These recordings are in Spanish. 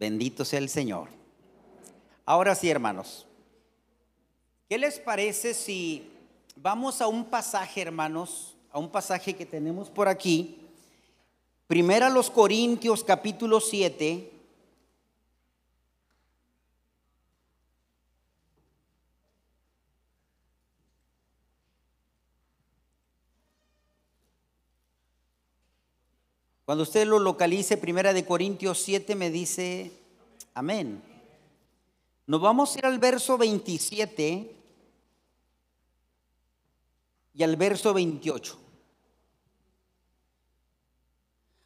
Bendito sea el Señor. Ahora sí, hermanos. ¿Qué les parece si vamos a un pasaje, hermanos, a un pasaje que tenemos por aquí? Primera los Corintios capítulo 7. Cuando usted lo localice, Primera de Corintios 7 me dice, amén. Nos vamos a ir al verso 27 y al verso 28.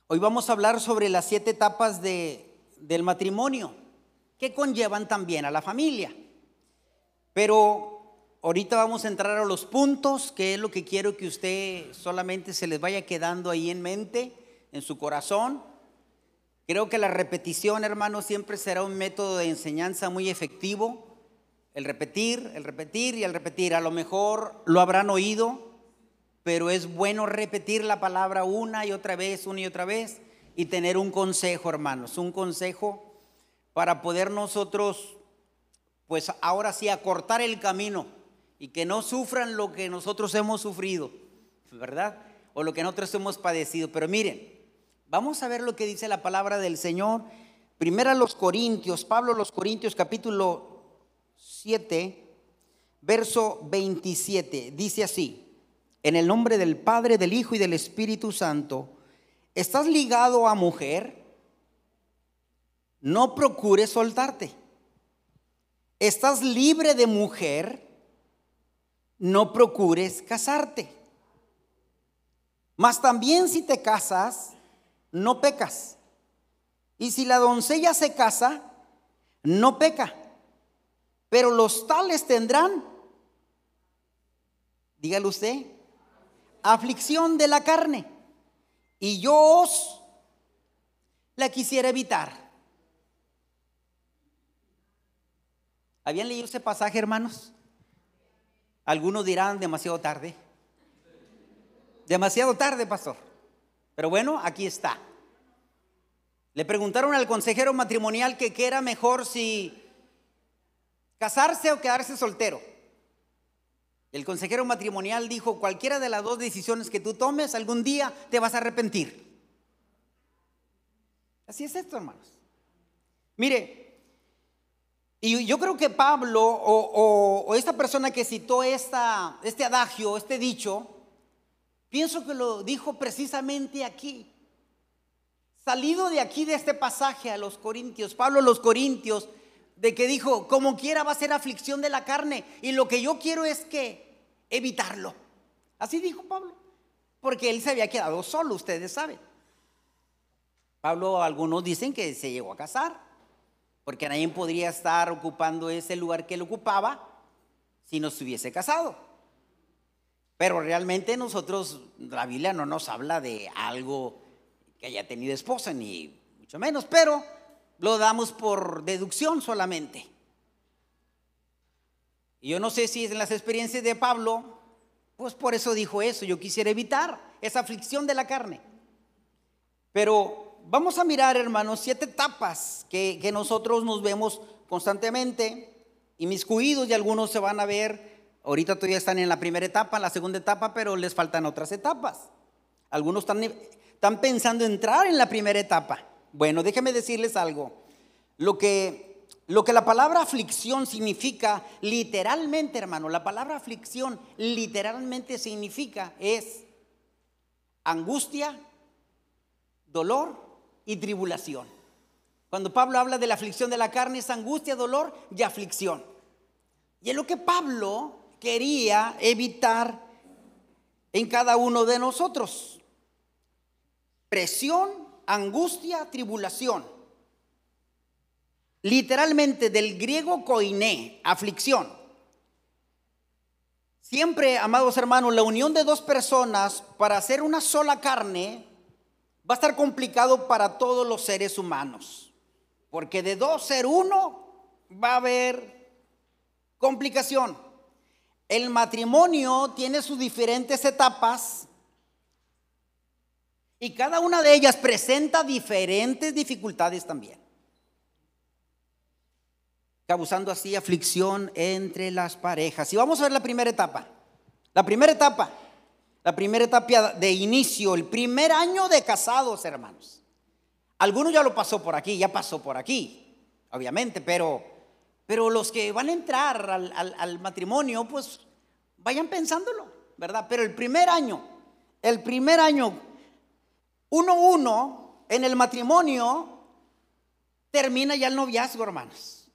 Hoy vamos a hablar sobre las siete etapas de, del matrimonio que conllevan también a la familia. Pero ahorita vamos a entrar a los puntos, que es lo que quiero que usted solamente se les vaya quedando ahí en mente en su corazón. Creo que la repetición, hermano, siempre será un método de enseñanza muy efectivo. El repetir, el repetir y el repetir. A lo mejor lo habrán oído, pero es bueno repetir la palabra una y otra vez, una y otra vez, y tener un consejo, hermanos, un consejo para poder nosotros, pues ahora sí, acortar el camino y que no sufran lo que nosotros hemos sufrido, ¿verdad? O lo que nosotros hemos padecido. Pero miren, Vamos a ver lo que dice la palabra del Señor. Primera los Corintios, Pablo los Corintios capítulo 7, verso 27. Dice así, en el nombre del Padre, del Hijo y del Espíritu Santo, ¿estás ligado a mujer? No procures soltarte. ¿Estás libre de mujer? No procures casarte. Mas también si te casas, no pecas. Y si la doncella se casa, no peca. Pero los tales tendrán, dígale usted, aflicción de la carne. Y yo os la quisiera evitar. ¿Habían leído ese pasaje, hermanos? Algunos dirán demasiado tarde. Demasiado tarde, pastor. Pero bueno, aquí está. Le preguntaron al consejero matrimonial que qué era mejor si casarse o quedarse soltero. El consejero matrimonial dijo, cualquiera de las dos decisiones que tú tomes, algún día te vas a arrepentir. Así es esto, hermanos. Mire, y yo creo que Pablo o, esta persona que citó este adagio, este dicho, Pienso que lo dijo precisamente aquí. Salido de aquí, de este pasaje a los Corintios, Pablo a los Corintios, de que dijo, como quiera va a ser aflicción de la carne, y lo que yo quiero es que evitarlo. Así dijo Pablo, porque él se había quedado solo, ustedes saben. Pablo, algunos dicen que se llegó a casar, porque nadie podría estar ocupando ese lugar que él ocupaba si no se hubiese casado. Pero realmente nosotros, la Biblia no nos habla de algo que haya tenido esposa, ni mucho menos, pero lo damos por deducción solamente. Y yo no sé si en las experiencias de Pablo, pues por eso dijo eso, yo quisiera evitar esa aflicción de la carne. Pero vamos a mirar, hermanos, siete etapas que, que nosotros nos vemos constantemente, y mis cuidos y algunos se van a ver Ahorita todavía están en la primera etapa, en la segunda etapa, pero les faltan otras etapas. Algunos están, están pensando entrar en la primera etapa. Bueno, déjenme decirles algo. Lo que, lo que la palabra aflicción significa literalmente, hermano, la palabra aflicción literalmente significa es angustia, dolor y tribulación. Cuando Pablo habla de la aflicción de la carne es angustia, dolor y aflicción. Y es lo que Pablo quería evitar en cada uno de nosotros. Presión, angustia, tribulación. Literalmente del griego koiné, aflicción. Siempre, amados hermanos, la unión de dos personas para hacer una sola carne va a estar complicado para todos los seres humanos. Porque de dos ser uno va a haber complicación. El matrimonio tiene sus diferentes etapas y cada una de ellas presenta diferentes dificultades también. causando así aflicción entre las parejas. Y vamos a ver la primera etapa. La primera etapa, la primera etapa de inicio, el primer año de casados, hermanos. Algunos ya lo pasó por aquí, ya pasó por aquí, obviamente, pero, pero los que van a entrar al, al matrimonio, pues vayan pensándolo, ¿verdad? Pero el primer año, el primer año, uno, uno, en el matrimonio, termina ya el noviazgo, hermanos.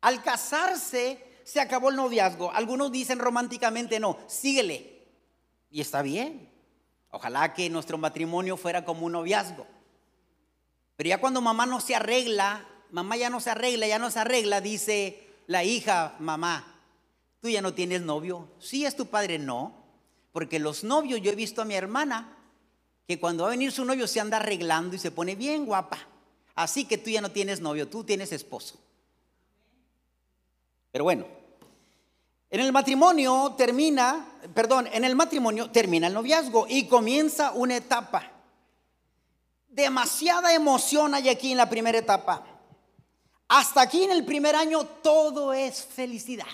Al casarse, se acabó el noviazgo. Algunos dicen románticamente, no, síguele. Y está bien. Ojalá que nuestro matrimonio fuera como un noviazgo. Pero ya cuando mamá no se arregla, mamá ya no se arregla, ya no se arregla, dice la hija, mamá, tú ya no tienes novio. Sí es tu padre, no. Porque los novios, yo he visto a mi hermana, que cuando va a venir su novio se anda arreglando y se pone bien guapa. Así que tú ya no tienes novio, tú tienes esposo. Pero bueno, en el matrimonio termina, perdón, en el matrimonio termina el noviazgo y comienza una etapa demasiada emoción hay aquí en la primera etapa. Hasta aquí en el primer año todo es felicidad,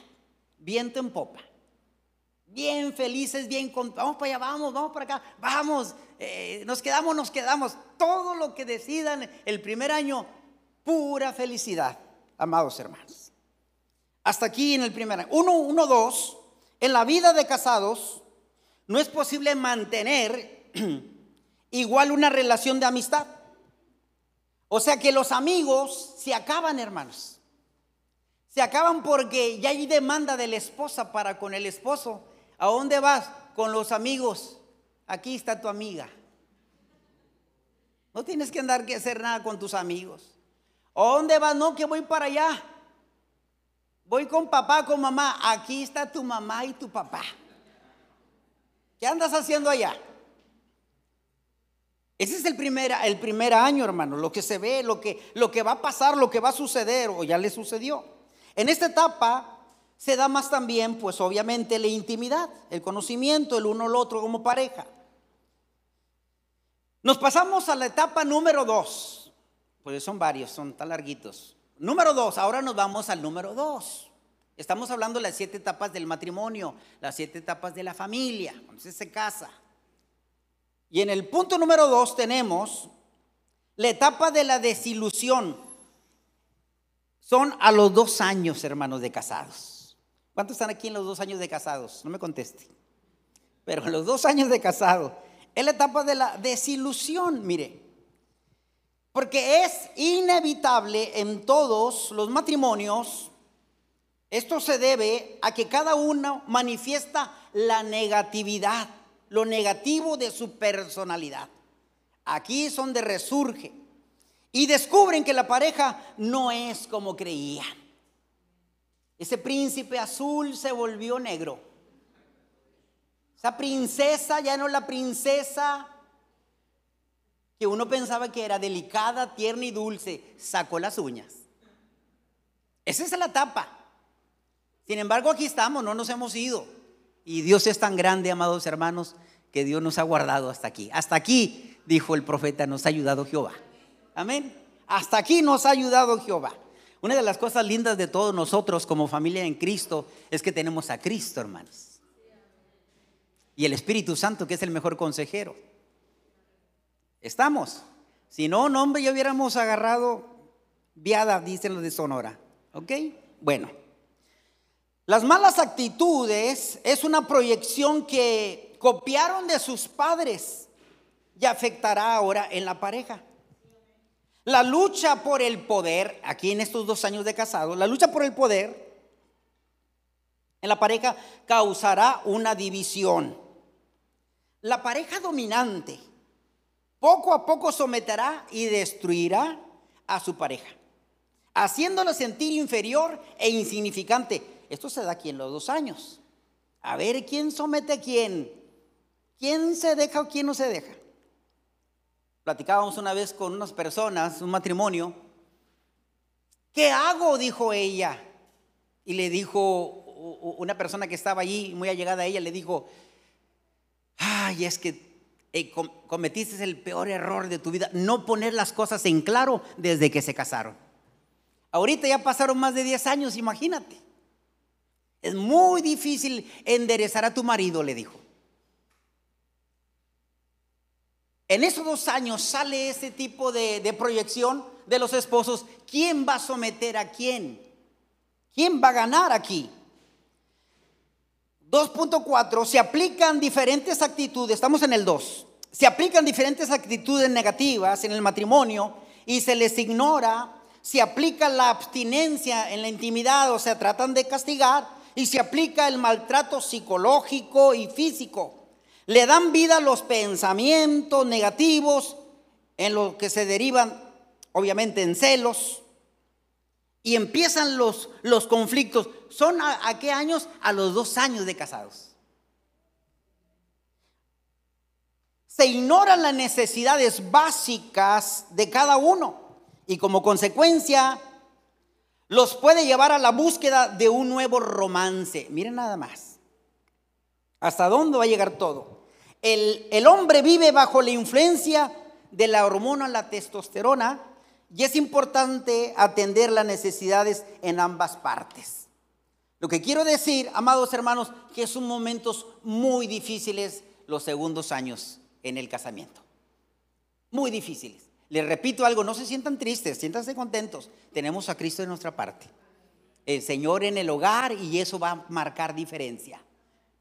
viento en popa. Bien felices, bien con, vamos para allá, vamos, vamos para acá, vamos, eh, nos quedamos, nos quedamos. Todo lo que decidan el primer año, pura felicidad, amados hermanos. Hasta aquí en el primer año. Uno, uno, dos, en la vida de casados no es posible mantener igual una relación de amistad. O sea que los amigos se acaban, hermanos. Se acaban porque ya hay demanda de la esposa para con el esposo. ¿A dónde vas? Con los amigos. Aquí está tu amiga. No tienes que andar que hacer nada con tus amigos. ¿A dónde vas? No, que voy para allá. Voy con papá, con mamá. Aquí está tu mamá y tu papá. ¿Qué andas haciendo allá? Ese es el primer, el año, hermano, lo que se ve, lo que, lo que va a pasar, lo que va a suceder, o ya le sucedió. En esta etapa se da más también, pues obviamente, la intimidad, el conocimiento, el uno al otro como pareja. Nos pasamos a la etapa número dos, pues son varios, son tan larguitos. Número dos, ahora nos vamos al número dos. Estamos hablando de las siete etapas del matrimonio, las siete etapas de la familia, cuando se casa. Y en el punto número dos tenemos la etapa de la desilusión. Son a los dos años, hermanos, de casados. ¿Cuántos están aquí en los dos años de casados? No me conteste. Pero en los dos años de casado es la etapa de la desilusión, mire. Porque es inevitable en todos los matrimonios, esto se debe a que cada uno manifiesta la negatividad lo negativo de su personalidad. Aquí es donde resurge. Y descubren que la pareja no es como creían. Ese príncipe azul se volvió negro. Esa princesa ya no la princesa que uno pensaba que era delicada, tierna y dulce. Sacó las uñas. Esa es la etapa. Sin embargo, aquí estamos, no nos hemos ido. Y Dios es tan grande, amados hermanos, que Dios nos ha guardado hasta aquí. Hasta aquí, dijo el profeta, nos ha ayudado Jehová. Amén. Hasta aquí nos ha ayudado Jehová. Una de las cosas lindas de todos nosotros como familia en Cristo es que tenemos a Cristo, hermanos. Y el Espíritu Santo, que es el mejor consejero. Estamos. Si no, no, hombre, ya hubiéramos agarrado viada, dicen los de Sonora. ¿Ok? Bueno. Las malas actitudes es una proyección que copiaron de sus padres y afectará ahora en la pareja. La lucha por el poder, aquí en estos dos años de casado, la lucha por el poder en la pareja causará una división. La pareja dominante poco a poco someterá y destruirá a su pareja, haciéndola sentir inferior e insignificante esto se da aquí en los dos años. A ver quién somete a quién. ¿Quién se deja o quién no se deja? Platicábamos una vez con unas personas, un matrimonio. ¿Qué hago? Dijo ella. Y le dijo una persona que estaba allí, muy allegada a ella, le dijo, ay, es que eh, cometiste el peor error de tu vida, no poner las cosas en claro desde que se casaron. Ahorita ya pasaron más de 10 años, imagínate. Es muy difícil enderezar a tu marido, le dijo. En esos dos años sale ese tipo de, proyección de los esposos. ¿Quién va a someter a quién? ¿Quién va a ganar aquí? 2.4, se aplican diferentes actitudes, estamos en el 2, se aplican diferentes actitudes negativas en el matrimonio y se les ignora, se aplica la abstinencia en la intimidad, o sea, tratan de castigar, y se aplica el maltrato psicológico y físico. Le dan vida a los pensamientos negativos en lo que se derivan, obviamente, en celos, y empiezan los, los conflictos. ¿Son a, qué años? A los dos años de casados. Se ignoran las necesidades básicas de cada uno y como consecuencia los puede llevar a la búsqueda de un nuevo romance. Miren nada más. ¿Hasta dónde va a llegar todo? El, el hombre vive bajo la influencia de la hormona, la testosterona, y es importante atender las necesidades en ambas partes. Lo que quiero decir, amados hermanos, que son momentos muy difíciles los segundos años en el casamiento. Muy difíciles. Les repito algo, no se sientan tristes, siéntanse contentos. Tenemos a Cristo en nuestra parte. El Señor en el hogar y eso va a marcar diferencia.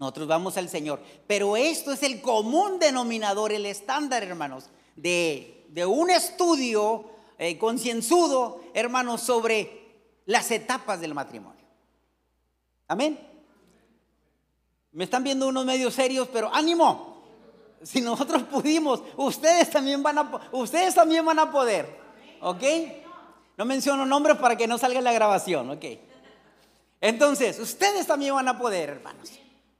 Nosotros vamos al Señor. Pero esto es el común denominador, el estándar, hermanos, de, un estudio eh, concienzudo, hermanos, sobre las etapas del matrimonio. Amén. Me están viendo unos medios serios, pero ánimo. Si nosotros pudimos, ustedes también van a, ustedes también van a poder. ¿Ok? No menciono nombres para que no salga la grabación. ¿Ok? Entonces, ustedes también van a poder, hermanos.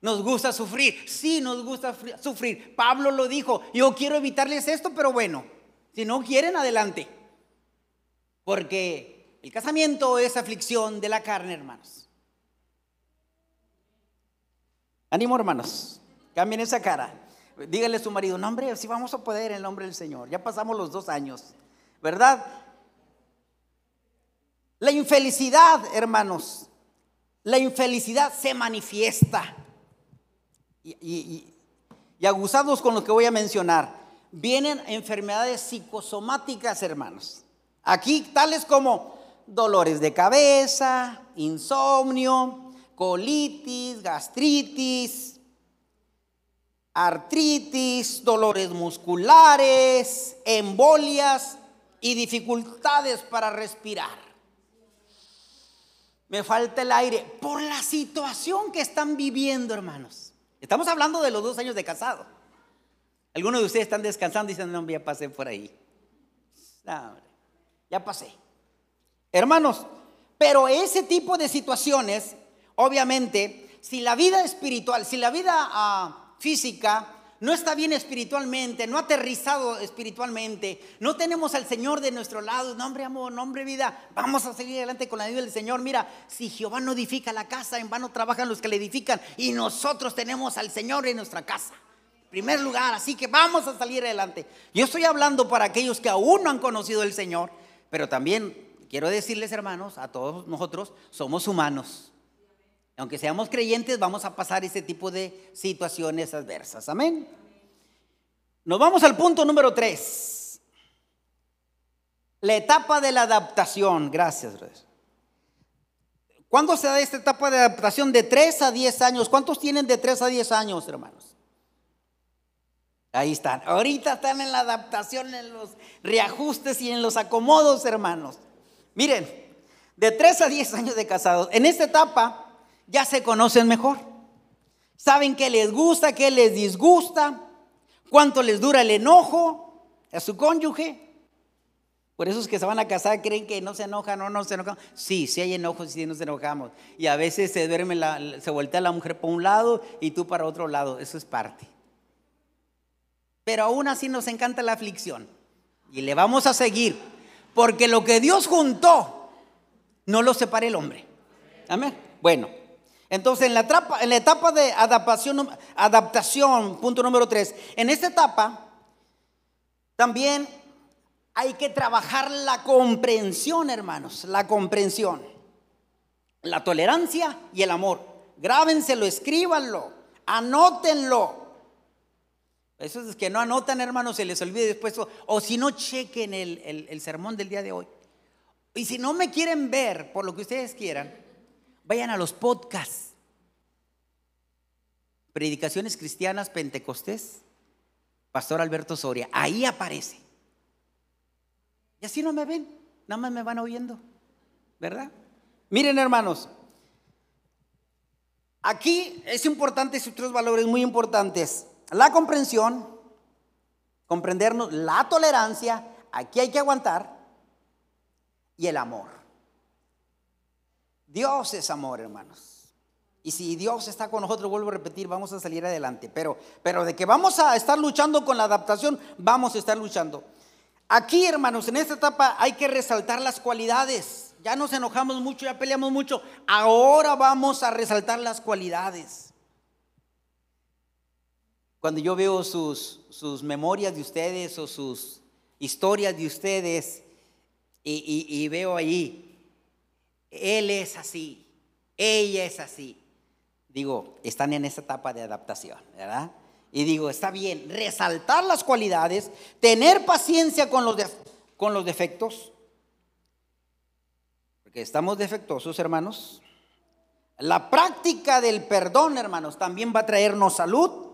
Nos gusta sufrir. Sí, nos gusta sufrir. Pablo lo dijo. Yo quiero evitarles esto, pero bueno, si no quieren, adelante. Porque el casamiento es aflicción de la carne, hermanos. Ánimo, hermanos. Cambien esa cara. Díganle a su marido, no, hombre, si vamos a poder en el nombre del Señor. Ya pasamos los dos años, ¿verdad? La infelicidad, hermanos, la infelicidad se manifiesta. Y, y, con lo que voy a mencionar, vienen enfermedades psicosomáticas, hermanos. Aquí tales como dolores de cabeza, insomnio, colitis, gastritis, artritis, dolores musculares, embolias y dificultades para respirar. Me falta el aire por la situación que están viviendo, hermanos. Estamos hablando de los dos años de casado. Algunos de ustedes están descansando y dicen, no, ya pasé por ahí. Ya pasé. Hermanos, pero ese tipo de situaciones, obviamente, si la vida espiritual, si la vida ah, física no está bien espiritualmente, no aterrizado espiritualmente, no tenemos al Señor de nuestro lado, nombre amor, nombre vida, vamos a seguir adelante con la vida del Señor. Mira, si Jehová no edifica la casa, en vano trabajan los que le edifican y nosotros tenemos al Señor en nuestra casa. Primer lugar, así que vamos a salir adelante. Yo estoy hablando para aquellos que aún no han conocido al Señor pero también quiero decirles, hermanos, a todos nosotros, somos humanos. Aunque seamos creyentes, vamos a pasar ese tipo de situaciones adversas. Amén. Nos vamos al punto número tres. La etapa de la adaptación. Gracias, ¿Cuándo se da esta etapa de adaptación? De 3 a 10 años. ¿Cuántos tienen de 3 a 10 años, hermanos? Ahí están. Ahorita están en la adaptación, en los reajustes y en los acomodos, hermanos. Miren, de 3 a 10 años de casados, en esta etapa ya se conocen mejor. Saben qué les gusta, qué les disgusta, cuánto les dura el enojo a su cónyuge. Por eso es que se van a casar, creen que no se enojan no se enojan. Sí, sí hay enojos sí nos enojamos. Y a veces se duerme, se voltea la mujer por un lado y tú para otro lado. Eso es parte. Pero aún así nos encanta la aflicción. Y le vamos a seguir. Porque lo que Dios juntó, no lo separa el hombre. Amén. Bueno, entonces en la, etapa, de adaptación, adaptación, punto número tres, en esta etapa también hay que trabajar la comprensión, hermanos, la comprensión, la tolerancia y el amor. Grábenselo, escríbanlo, anótenlo. Eso es que no anotan, hermanos, se les olvide después. O, si no, chequen el sermón del día de hoy. Y si no me quieren ver por lo que ustedes quieran, vayan a los podcasts. Predicaciones Cristianas Pentecostés, Pastor Alberto Soria. Ahí aparece. Y así no me ven, nada más me van oyendo, ¿verdad? Miren hermanos, aquí es importante estos tres valores muy importantes. La comprensión, comprendernos, la tolerancia, aquí hay que aguantar, y el amor. Dios es amor, hermanos. Y si Dios está con nosotros, vuelvo a repetir, vamos a salir adelante. Pero, pero de que vamos a estar luchando con la adaptación, vamos a estar luchando. Aquí, hermanos, en esta etapa hay que resaltar las cualidades. Ya nos enojamos mucho, ya peleamos mucho. Ahora vamos a resaltar las cualidades. Cuando yo veo sus, sus memorias de ustedes o sus historias de ustedes y, y veo ahí, él es así, ella es así. Digo, están en esa etapa de adaptación, ¿verdad? Y digo, está bien, resaltar las cualidades, tener paciencia con los, con los defectos, porque estamos defectuosos, hermanos. La práctica del perdón, hermanos, también va a traernos salud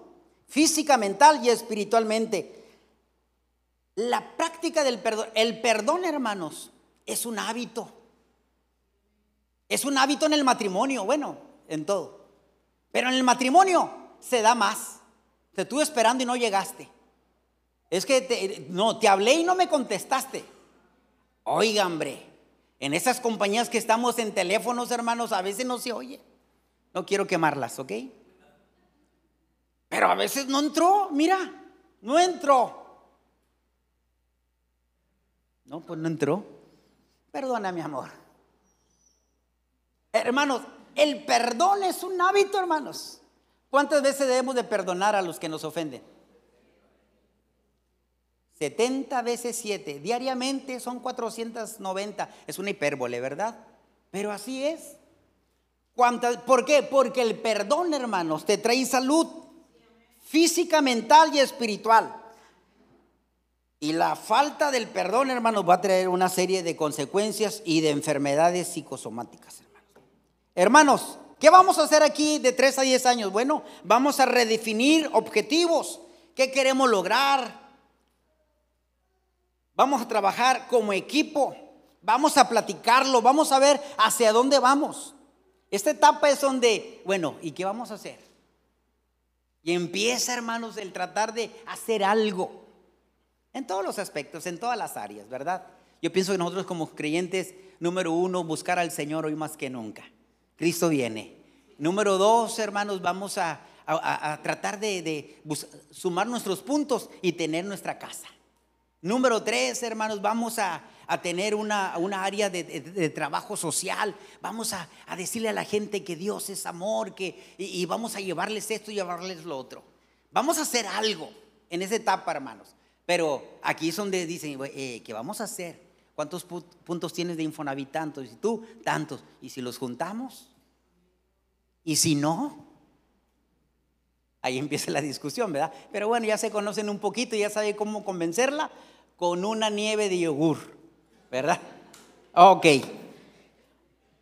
física, mental y espiritualmente. La práctica del perdón, el perdón, hermanos, es un hábito. Es un hábito en el matrimonio, bueno, en todo. Pero en el matrimonio se da más. Te estuve esperando y no llegaste. Es que te, no, te hablé y no me contestaste. Oiga, hombre, en esas compañías que estamos en teléfonos, hermanos, a veces no se oye. No quiero quemarlas, ¿ok? Pero a veces no entró, mira, no entró. No, pues no entró. Perdona, mi amor. Hermanos, el perdón es un hábito, hermanos. ¿Cuántas veces debemos de perdonar a los que nos ofenden? 70 veces 7. Diariamente son 490. Es una hipérbole, ¿verdad? Pero así es. ¿Por qué? Porque el perdón, hermanos, te trae salud física, mental y espiritual. Y la falta del perdón, hermanos, va a traer una serie de consecuencias y de enfermedades psicosomáticas, hermanos. ¿Qué vamos a hacer aquí de 3 a 10 años? Bueno, vamos a redefinir objetivos. ¿Qué queremos lograr? Vamos a trabajar como equipo. Vamos a platicarlo. Vamos a ver hacia dónde vamos. Esta etapa es donde, bueno, ¿y qué vamos a hacer? Y empieza, hermanos, el tratar de hacer algo. En todos los aspectos, en todas las áreas, ¿verdad? Yo pienso que nosotros como creyentes, número uno, buscar al Señor hoy más que nunca. Cristo viene. Número dos, hermanos, vamos a, tratar de, sumar nuestros puntos y tener nuestra casa. Número tres, hermanos, vamos a, tener una, área de, trabajo social. Vamos a, decirle a la gente que Dios es amor, que, y, vamos a llevarles esto y llevarles lo otro. Vamos a hacer algo en esa etapa, hermanos. Pero aquí es donde dicen, eh, ¿qué vamos a hacer? ¿Cuántos puntos tienes de Infonavit? Tantos. Y tú, tantos. ¿Y si los juntamos? ¿Y si no? Ahí empieza la discusión, ¿verdad? Pero bueno, ya se conocen un poquito, ya sabe cómo convencerla con una nieve de yogur, ¿verdad? Ok.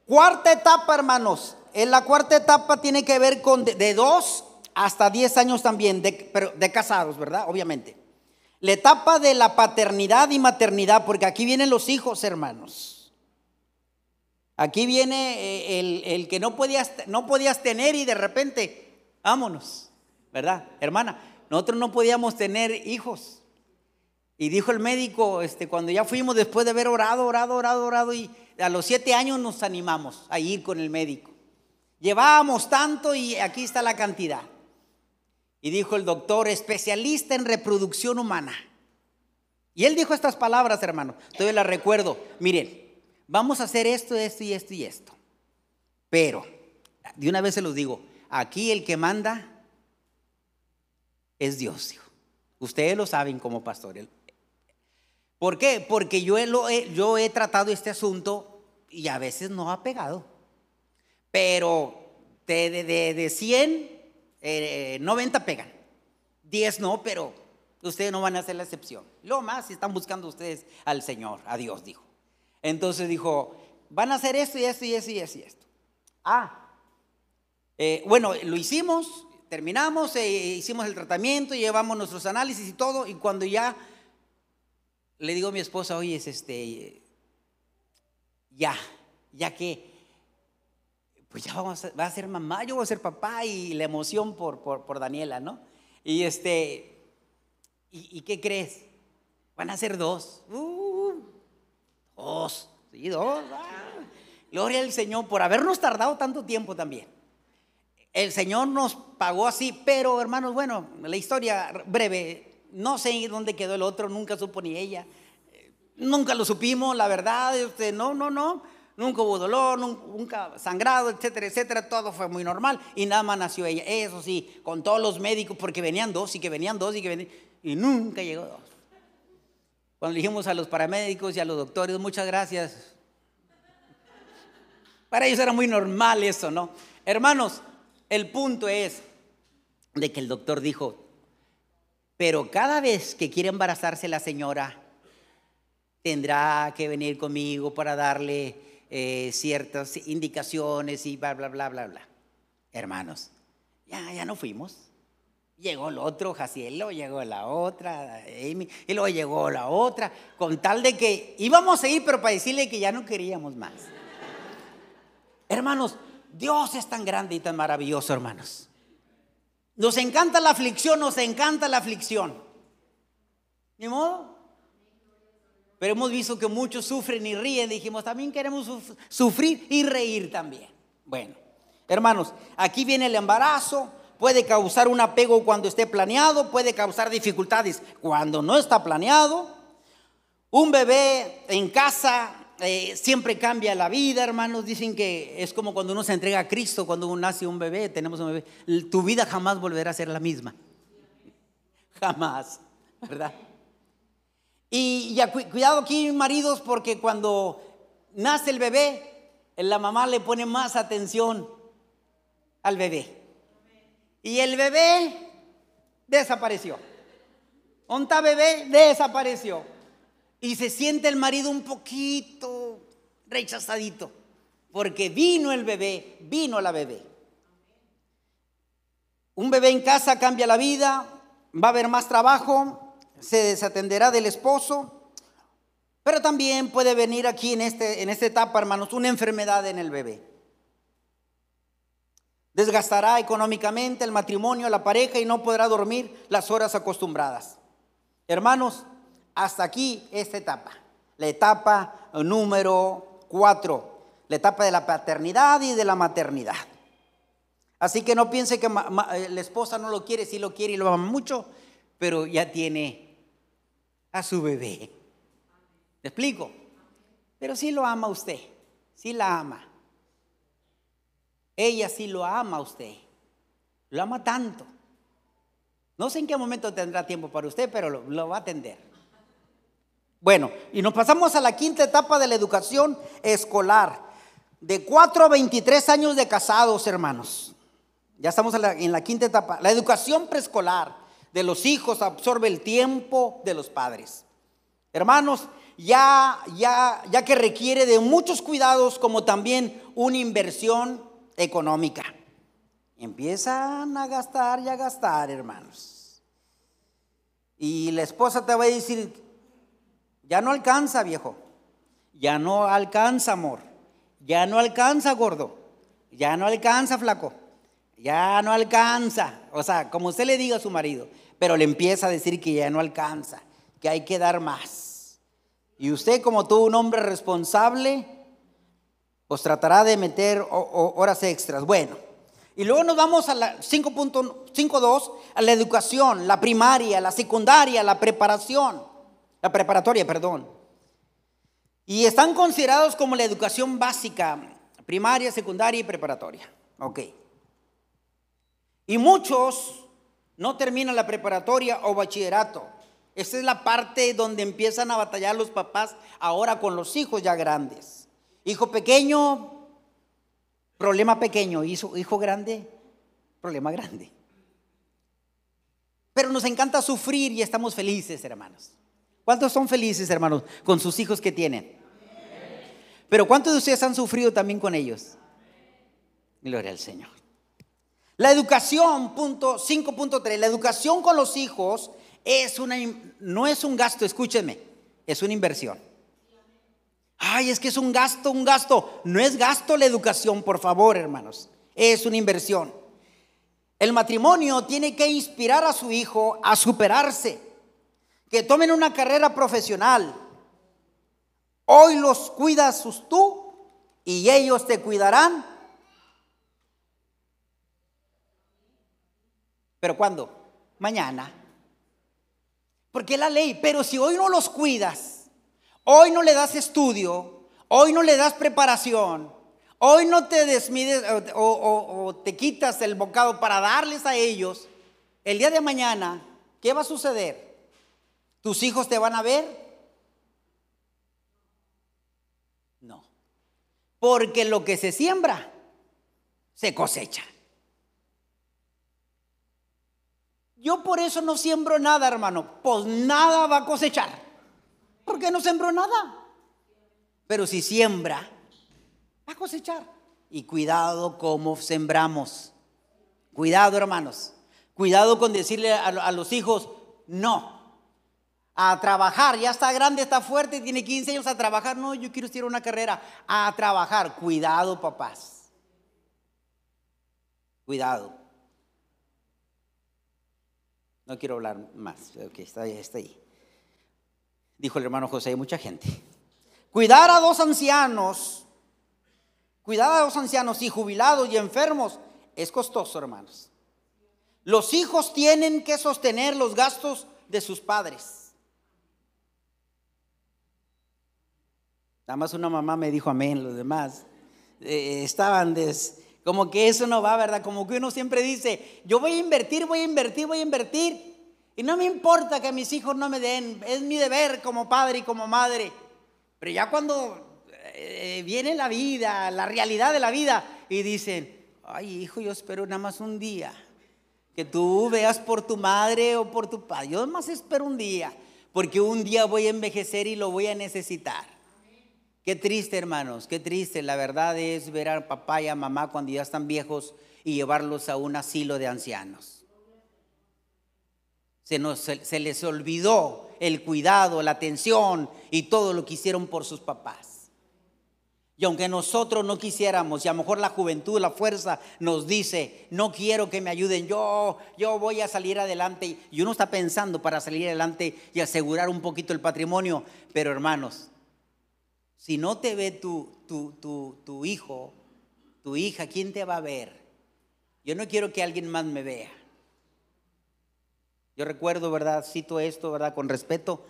Cuarta etapa, hermanos. En la cuarta etapa tiene que ver con de, dos hasta diez años también, pero de casados, ¿verdad? Obviamente. La etapa de la paternidad y maternidad, porque aquí vienen los hijos, hermanos. Aquí viene eh, el, que no podías, no podías tener y de repente, vámonos, ¿verdad? Hermana, nosotros no podíamos tener hijos. Y dijo el médico, este, cuando ya fuimos después de haber orado, orado, orado, orado, y a los siete años nos animamos a ir con el médico. Llevábamos tanto y aquí está la cantidad. Y dijo el doctor, especialista en reproducción humana. Y él dijo estas palabras, hermano. Todavía las recuerdo. Miren, vamos a hacer esto, esto y esto y esto. Pero, de una vez se los digo, aquí el que manda es Dios. Ustedes lo saben como pastor. ¿Por qué? Porque yo he, yo he tratado este asunto y a veces no ha pegado. Pero de, de, de 100, 90 eh, pegan. 10 no, pero ustedes no van a hacer la excepción. Lo más, si están buscando ustedes al Señor, a Dios, dijo. Entonces dijo, van a hacer esto y esto y esto y esto y esto. Ah, eh, bueno, lo hicimos, terminamos, eh, hicimos el tratamiento, llevamos nuestros análisis y todo, y cuando ya le digo a mi esposa, oye, es este, ya, ya que, pues ya vamos va a ser mamá, yo voy a ser papá y la emoción por, por, Daniela, ¿no? Y este, ¿y, qué crees? Van a ser dos. Uh, dos, sí, dos. Ah. Gloria al Señor por habernos tardado tanto tiempo también. El Señor nos pagó así, pero hermanos, bueno, la historia breve, no sé dónde quedó el otro, nunca supo ni ella. Nunca lo supimos, la verdad, este, no, no, no. Nunca hubo dolor, nunca sangrado, etcétera, etcétera. Todo fue muy normal y nada más nació ella. Eso sí, con todos los médicos, porque venían dos y que venían dos y que venían. Y nunca llegó dos. Cuando dijimos a los paramédicos y a los doctores, muchas gracias. Para ellos era muy normal eso, ¿no? Hermanos, el punto es de que el doctor dijo, pero cada vez que quiere embarazarse la señora, tendrá que venir conmigo para darle eh, ciertas indicaciones y bla, bla, bla, bla, bla. Hermanos, ya, ya no fuimos. Llegó el otro, Jacielo, llegó la otra, y luego llegó la otra, con tal de que íbamos a ir, pero para decirle que ya no queríamos más. hermanos, Dios es tan grande y tan maravilloso, hermanos. Nos encanta la aflicción, nos encanta la aflicción. Ni modo. Pero hemos visto que muchos sufren y ríen. Dijimos, también queremos sufrir y reír también. Bueno, hermanos, aquí viene el embarazo. Puede causar un apego cuando esté planeado, puede causar dificultades cuando no está planeado. Un bebé en casa eh, siempre cambia la vida, hermanos. Dicen que es como cuando uno se entrega a Cristo, cuando uno nace un bebé, tenemos un bebé. Tu vida jamás volverá a ser la misma. Jamás, ¿verdad? Y ya cuidado aquí, maridos, porque cuando nace el bebé, la mamá le pone más atención al bebé. Y el bebé desapareció. Onta bebé desapareció. Y se siente el marido un poquito rechazadito, porque vino el bebé, vino la bebé. Un bebé en casa cambia la vida, va a haber más trabajo, se desatenderá del esposo, pero también puede venir aquí en, este, en esta etapa, hermanos, una enfermedad en el bebé. Desgastará económicamente el matrimonio, la pareja y no podrá dormir las horas acostumbradas. Hermanos, hasta aquí esta etapa, la etapa número cuatro, la etapa de la paternidad y de la maternidad. Así que no piense que la esposa no lo quiere, si lo quiere y lo ama mucho, pero ya tiene a su bebé. ¿Me explico? Pero sí lo ama usted, sí la ama. Ella sí lo ama usted, lo ama tanto. No sé en qué momento tendrá tiempo para usted, pero lo, va a atender. Bueno, y nos pasamos a la quinta etapa de la educación escolar. De 4 a 23 años de casados, hermanos. Ya estamos en la quinta etapa. La educación preescolar de los hijos absorbe el tiempo de los padres. Hermanos, ya, ya, ya que requiere de muchos cuidados como también una inversión económica. Empiezan a gastar y a gastar, hermanos. Y la esposa te va a decir, ya no alcanza, viejo. Ya no alcanza, amor. Ya no alcanza, gordo. Ya no alcanza, flaco. Ya no alcanza. O sea, como usted le diga a su marido, pero le empieza a decir que ya no alcanza, que hay que dar más. Y usted como todo un hombre responsable, pues tratará de meter horas extras. Bueno, y luego nos vamos a la 5.52, a la educación, la primaria, la secundaria, la preparación, la preparatoria, perdón. Y están considerados como la educación básica, primaria, secundaria y preparatoria. Ok. Y muchos no terminan la preparatoria o bachillerato Esa es la parte donde empiezan a batallar los papás ahora con los hijos ya grandes. Hijo pequeño, problema pequeño. Hijo grande, problema grande. Pero nos encanta sufrir y estamos felices, hermanos. ¿Cuántos son felices, hermanos, con sus hijos que tienen? Pero ¿cuántos de ustedes han sufrido también con ellos? Gloria al Señor. La educación, punto 5.3, la educación con los hijos es una, no es un gasto, escúchenme, es una inversión. Ay, es que es un gasto, un gasto. No es gasto la educación, por favor, hermanos. Es una inversión. El matrimonio tiene que inspirar a su hijo a superarse, que tomen una carrera profesional. Hoy los cuidas tú y ellos te cuidarán ¿Pero cuándo? Mañana. Porque la ley, pero si hoy no los cuidas, hoy no le das estudio, hoy no le das preparación, hoy no te desmides o, te quitas el bocado para darles a ellos, el día de mañana, ¿qué va a suceder? ¿Tus hijos te van a ver? No. Porque lo que se siembra, se cosecha. Yo por eso no siembro nada, hermano. Pues nada va a cosechar. Porque no sembró nada. Pero si siembra, va a cosechar. Y cuidado cómo sembramos. Cuidado, hermanos. Cuidado con decirle a, los hijos, no. A trabajar, ya está grande, está fuerte, tiene 15 años a trabajar. No, yo quiero estudiar una carrera. A trabajar. Cuidado, papás. Cuidado. No quiero hablar más. Ok, está ahí, está ahí. Dijo el hermano José, hay mucha gente. Cuidar a dos ancianos, cuidar a dos ancianos y jubilados y enfermos es costoso, hermanos. Los hijos tienen que sostener los gastos de sus padres. Nada más una mamá me dijo amén, los demás eh, estaban des, como que eso no va, ¿verdad? Como que uno siempre dice, yo voy a invertir, voy a invertir, voy a invertir. Y no me importa que mis hijos no me den, es mi deber como padre y como madre. Pero ya cuando eh, viene la vida, la realidad de la vida, y dicen, ay hijo, yo espero nada más un día. Que tú veas por tu madre o por tu padre. Yo nada más espero un día, porque un día voy a envejecer y lo voy a necesitar. Qué triste, hermanos, qué triste. La verdad es ver a papá y a mamá cuando ya están viejos y llevarlos a un asilo de ancianos. Se, nos, les olvidó el cuidado, la atención y todo lo que hicieron por sus papás. Y aunque nosotros no quisiéramos, y a lo mejor la juventud, la fuerza nos dice, no quiero que me ayuden, yo, yo voy a salir adelante. Y uno está pensando para salir adelante y asegurar un poquito el patrimonio. Pero hermanos, si no te ve tu, hijo, tu hija, ¿quién te va a ver? Yo no quiero que alguien más me vea. Yo recuerdo, ¿verdad? Cito esto, ¿verdad? Con respeto,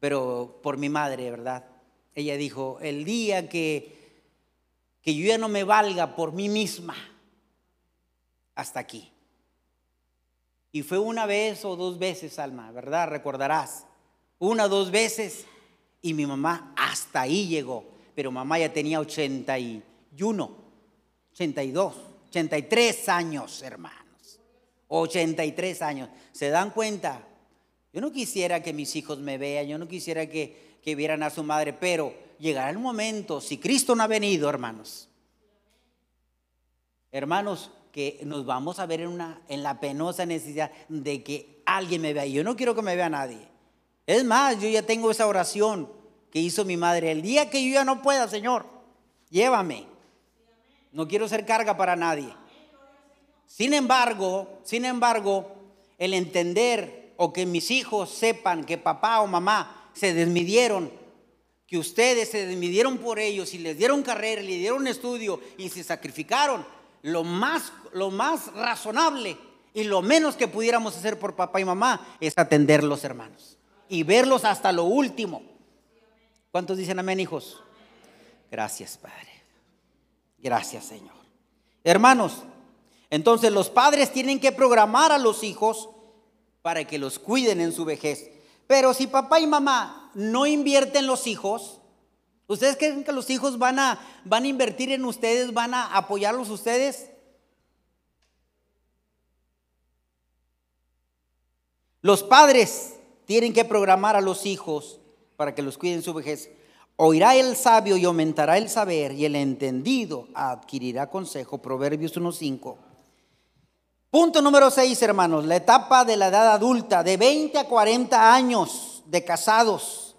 pero por mi madre, ¿verdad? Ella dijo, el día que, que yo ya no me valga por mí misma, hasta aquí. Y fue una vez o dos veces, Alma, ¿verdad? Recordarás. Una o dos veces y mi mamá hasta ahí llegó. Pero mamá ya tenía 81, 82, 83 años, hermanos. 83 años. ¿Se dan cuenta? Yo no quisiera que mis hijos me vean, yo no quisiera que, que vieran a su madre, pero llegará el momento, si Cristo no ha venido, hermanos. Hermanos, que nos vamos a ver en, una, en la penosa necesidad de que alguien me vea. Yo no quiero que me vea nadie. Es más, yo ya tengo esa oración que hizo mi madre. El día que yo ya no pueda, Señor, llévame. No quiero ser carga para nadie. Sin embargo, sin embargo, el entender o que mis hijos sepan que papá o mamá se desmidieron, que ustedes se desmidieron por ellos y les dieron carrera, les dieron estudio y se sacrificaron, lo más, lo más razonable y lo menos que pudiéramos hacer por papá y mamá es atenderlos, hermanos y verlos hasta lo último. ¿Cuántos dicen amén, hijos? Gracias, Padre. Gracias, Señor. Hermanos, entonces los padres tienen que programar a los hijos para que los cuiden en su vejez. Pero si papá y mamá no invierten los hijos, ¿ustedes creen que los hijos van a, van a invertir en ustedes, van a apoyarlos ustedes? Los padres tienen que programar a los hijos para que los cuiden su vejez. Oirá el sabio y aumentará el saber, y el entendido adquirirá consejo. Proverbios 1.5. Punto número 6, hermanos, la etapa de la edad adulta, de 20 a 40 años de casados.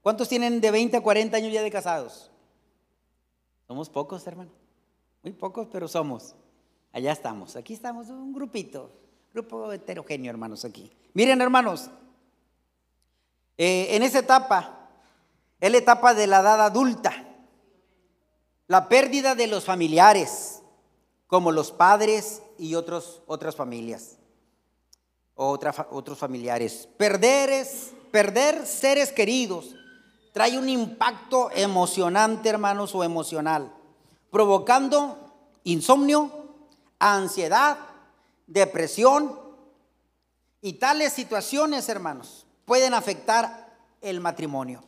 ¿Cuántos tienen de 20 a 40 años ya de casados? Somos pocos, hermano. Muy pocos, pero somos. Allá estamos. Aquí estamos, un grupito. Grupo heterogéneo, hermanos, aquí. Miren, hermanos, eh, en esa etapa, es la etapa de la edad adulta. La pérdida de los familiares, como los padres y otros, otras familias, otros familiares. Perder, perder seres queridos trae un impacto emocionante, hermanos, o emocional, provocando insomnio, ansiedad, depresión y tales situaciones, hermanos, pueden afectar el matrimonio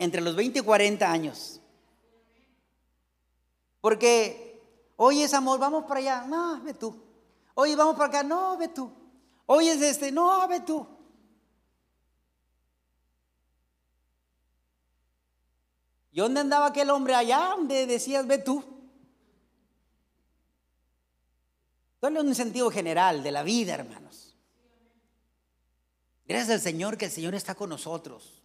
entre los 20 y 40 años. Porque, oye, es amor, vamos para allá, no, ve tú. Oye, vamos para acá, no, ve tú. Oye, es este, no, ve tú. ¿Y dónde andaba aquel hombre allá donde decías, ve tú? En un sentido general de la vida, hermanos. Gracias al Señor que el Señor está con nosotros.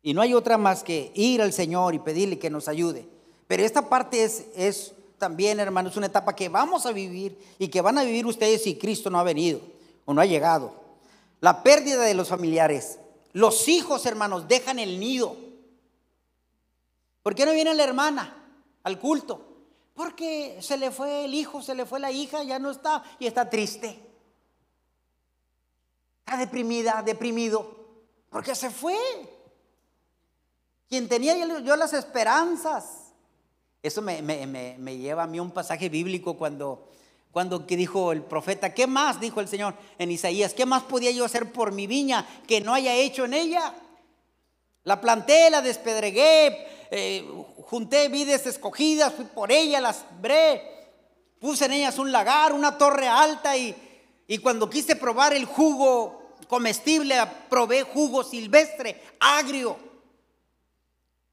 Y no hay otra más que ir al Señor y pedirle que nos ayude. Pero esta parte es, es también, hermanos, una etapa que vamos a vivir y que van a vivir ustedes si Cristo no ha venido o no ha llegado. La pérdida de los familiares. Los hijos, hermanos, dejan el nido. ¿Por qué no viene la hermana al culto? Porque se le fue el hijo, se le fue la hija, ya no está y está triste. Está deprimida, deprimido. Porque se fue. Quien tenía yo las esperanzas. Eso me, lleva a mí un pasaje bíblico cuando, cuando dijo el profeta, ¿qué más? Dijo el Señor en Isaías, ¿qué más podía yo hacer por mi viña que no haya hecho en ella? La planté, la despedregué, eh, junté vides escogidas, fui por ella, las bré, puse en ellas un lagar, una torre alta y, y cuando quise probar el jugo comestible, probé jugo silvestre, agrio.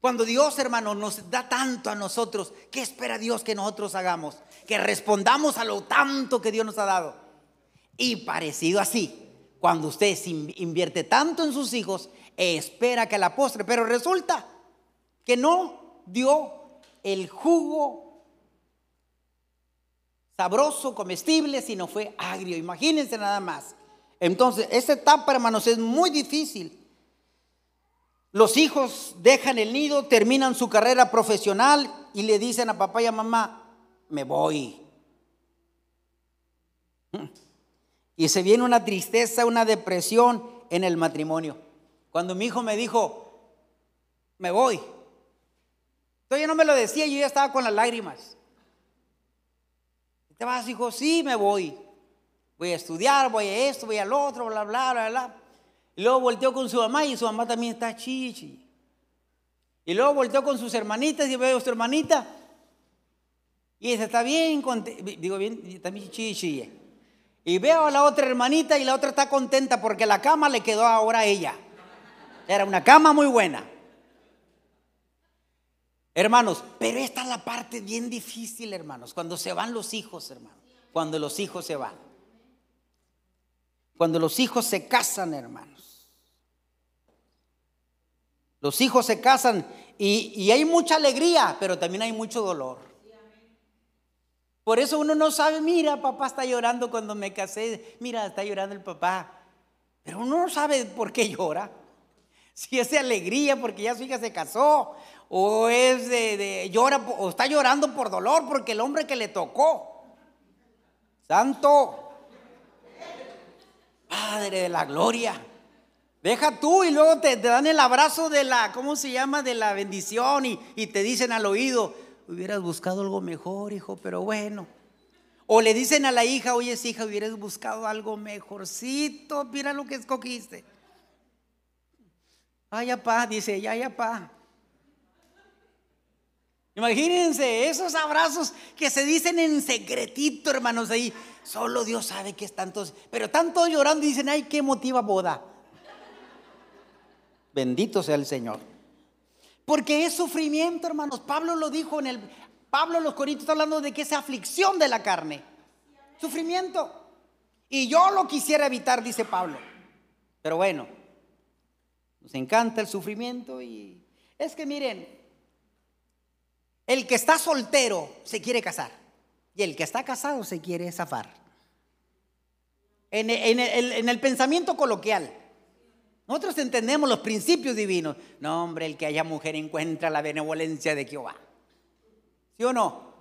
Cuando Dios, hermano, nos da tanto a nosotros, ¿qué espera Dios que nosotros hagamos? Que respondamos a lo tanto que Dios nos ha dado. Y parecido así, cuando usted invierte tanto en sus hijos, espera que la postre, pero resulta que no dio el jugo sabroso, comestible, sino fue agrio. Imagínense nada más. Entonces, esta etapa, hermanos, es muy difícil. Los hijos dejan el nido, terminan su carrera profesional y le dicen a papá y a mamá, me voy. Y se viene una tristeza, una depresión en el matrimonio. Cuando mi hijo me dijo, me voy. Todavía no me lo decía, yo ya estaba con las lágrimas. ¿Te vas, hijo? Sí, me voy. Voy a estudiar, voy a esto, voy al otro, bla, bla, bla, bla. Y luego volteó con su mamá y su mamá también está chichi. Y luego volteó con sus hermanitas y veo a su hermanita. Y dice, está bien, digo bien, también chichi. Y veo a la otra hermanita y la otra está contenta porque la cama le quedó ahora a ella. Era una cama muy buena. Hermanos, pero esta es la parte bien difícil, hermanos, cuando se van los hijos, hermanos. Cuando los hijos se van. Cuando los hijos se casan, hermanos. Los hijos se casan y, hay mucha alegría, pero también hay mucho dolor. Por eso uno no sabe, mira, papá está llorando cuando me casé, mira, está llorando el papá. Pero uno no sabe por qué llora. Si es de alegría porque ya su hija se casó, o es de, llora, o está llorando por dolor porque el hombre que le tocó. Santo. Padre de la gloria. Deja tú y luego te, dan el abrazo de la, ¿cómo se llama? De la bendición y, te dicen al oído, hubieras buscado algo mejor, hijo, pero bueno. O le dicen a la hija, oye, hija, hubieras buscado algo mejorcito, mira lo que escogiste. Ay, apá, dice ella, ay, apá. Imagínense esos abrazos que se dicen en secretito, hermanos, ahí. Solo Dios sabe que es tantos, pero tanto llorando y dicen, ay, qué motiva boda. Bendito sea el Señor. Porque es sufrimiento, hermanos. Pablo lo dijo en el Pablo en los Corintios está hablando de que es aflicción de la carne. Sufrimiento. Y yo lo quisiera evitar, dice Pablo. Pero bueno, nos encanta el sufrimiento y es que miren, el que está soltero se quiere casar y el que está casado se quiere zafar. En, el pensamiento coloquial. Nosotros entendemos los principios divinos. No, hombre, el que haya mujer encuentra la benevolencia de Jehová. ¿Sí o no?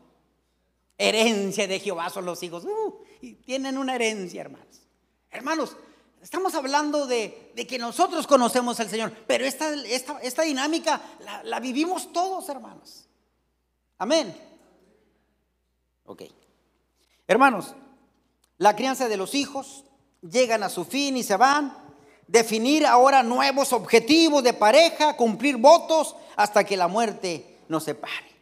Herencia de Jehová son los hijos. Uh, y tienen una herencia, hermanos. Hermanos, estamos hablando de, que nosotros conocemos al Señor, pero esta, dinámica la vivimos todos, hermanos. Amén. Ok. Hermanos, la crianza de los hijos llegan a su fin y se van. Definir ahora nuevos objetivos de pareja, cumplir votos hasta que la muerte nos separe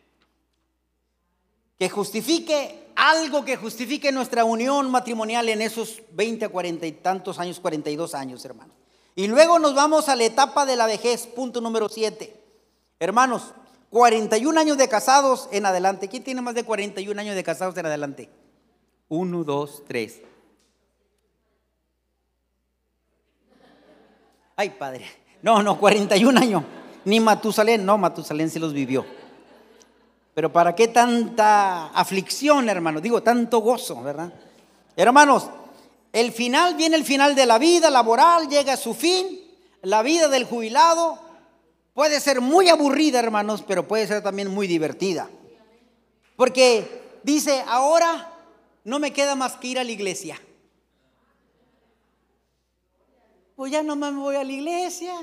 que justifique algo que justifique nuestra unión matrimonial en esos 20 a 40 y tantos años, 42 años, hermanos. Y luego nos vamos a la etapa de la vejez, punto número 7. Hermanos, 41 años de casados en adelante. ¿Quién tiene más de 41 años de casados en adelante? Uno, dos, tres. Ay, padre. No, no, 41 años. Ni Matusalén, no, Matusalén se los vivió. Pero ¿para qué tanta aflicción, hermanos? Digo, tanto gozo, ¿verdad? Hermanos, el final viene el final de la vida laboral, llega a su fin. La vida del jubilado puede ser muy aburrida, hermanos, pero puede ser también muy divertida. Porque dice, ahora no me queda más que ir a la iglesia. Pues ya no me voy a la iglesia,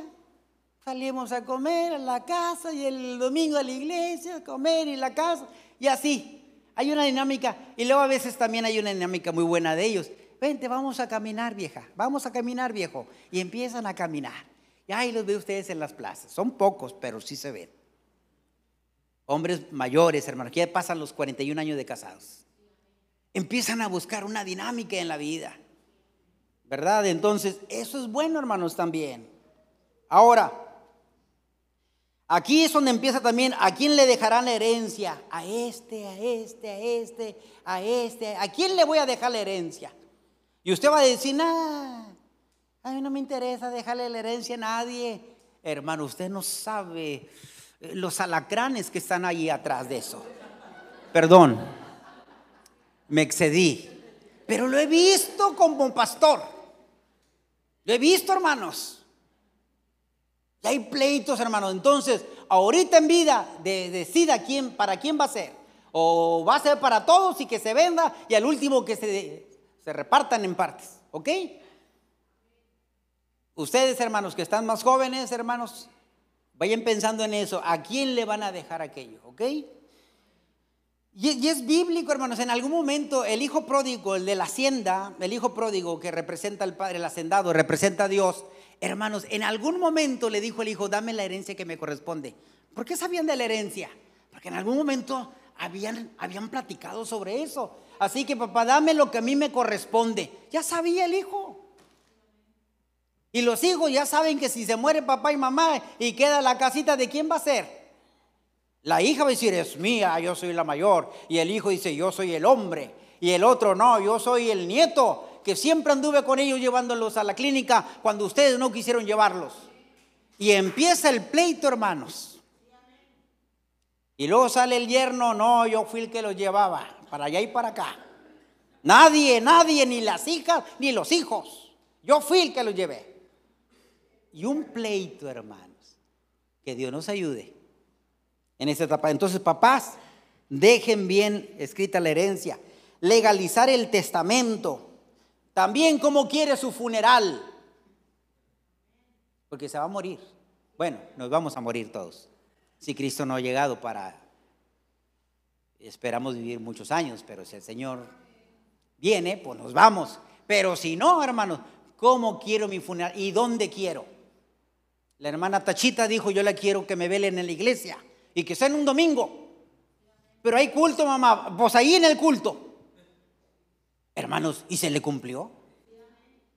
Salimos a comer a la casa y el domingo a la iglesia, a comer y la casa, y así. Hay una dinámica, y luego a veces también hay una dinámica muy buena de ellos. Vente, vamos a caminar, vieja, vamos a caminar, viejo. Y empiezan a caminar. Y ahí los ve ustedes en las plazas. Son pocos, pero sí se ven. Hombres mayores, hermanos, que ya pasan los 41 años de casados. Empiezan a buscar una dinámica en la vida. ¿Verdad? Entonces, eso es bueno, hermanos, también. Ahora, Aquí es donde empieza también a quién le dejarán la herencia. A este, a este, a este, a este. ¿A quién le voy a dejar la herencia? Y usted va a decir, nah, a mí no me interesa dejarle la herencia a nadie. Hermano, usted no sabe eh, los alacranes que están ahí atrás de eso. Perdón, me excedí. Pero lo he visto como pastor. Lo he visto, hermanos. Y hay pleitos, hermanos. Entonces, ahorita en vida, decida quién, para quién va a ser. O va a ser para todos y que se venda y al último que se, se repartan en partes. ¿Ok? Ustedes, hermanos, que están más jóvenes, hermanos, vayan pensando en eso. ¿A quién le van a dejar aquello? ¿Ok? Y, es bíblico, hermanos. En algún momento el hijo pródigo, el de la hacienda, el hijo pródigo que representa al padre, el hacendado, representa a Dios, Hermanos, en algún momento le dijo el hijo, dame la herencia que me corresponde. ¿Por qué sabían de la herencia? Porque en algún momento habían, habían platicado sobre eso. Así que papá, dame lo que a mí me corresponde. Ya sabía el hijo. Y los hijos ya saben que si se muere papá y mamá y queda la casita, ¿de quién va a ser? La hija va a decir, es mía, yo soy la mayor. Y el hijo dice, yo soy el hombre. Y el otro, no, yo soy el nieto que siempre anduve con ellos llevándolos a la clínica cuando ustedes no quisieron llevarlos. Y empieza el pleito, hermanos. Y luego sale el yerno, no, yo fui el que los llevaba, para allá y para acá. Nadie, nadie, ni las hijas, ni los hijos. Yo fui el que los llevé. Y un pleito, hermanos. Que Dios nos ayude en esta etapa. Entonces, papás, dejen bien escrita la herencia. Legalizar el testamento. También cómo quiere su funeral. Porque se va a morir. Bueno, nos vamos a morir todos. Si Cristo no ha llegado para... Esperamos vivir muchos años, pero si el Señor viene, pues nos vamos. Pero si no, hermanos, ¿cómo quiero mi funeral? ¿Y dónde quiero? La hermana Tachita dijo, yo la quiero que me velen en la iglesia y que sea en un domingo. Pero hay culto, mamá, pues ahí en el culto. Hermanos, ¿y se le cumplió?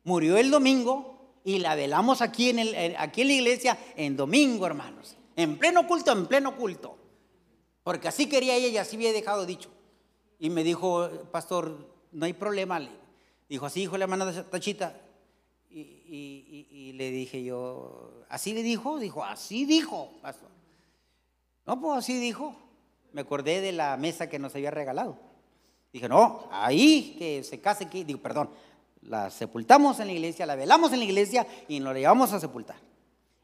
Murió el domingo y la velamos aquí en, el, aquí en la iglesia en domingo, hermanos. En pleno culto, en pleno culto. Porque así quería ella así había dejado dicho. Y me dijo, pastor, no hay problema. Dijo, así dijo la hermana Tachita. Y, le dije yo, ¿así le dijo? Dijo, así dijo, pastor. No, pues así dijo. Me acordé de la mesa que nos había regalado. Dije, no, ahí que se case, que, digo, perdón, la sepultamos en la iglesia, la velamos en la iglesia y nos la llevamos a sepultar.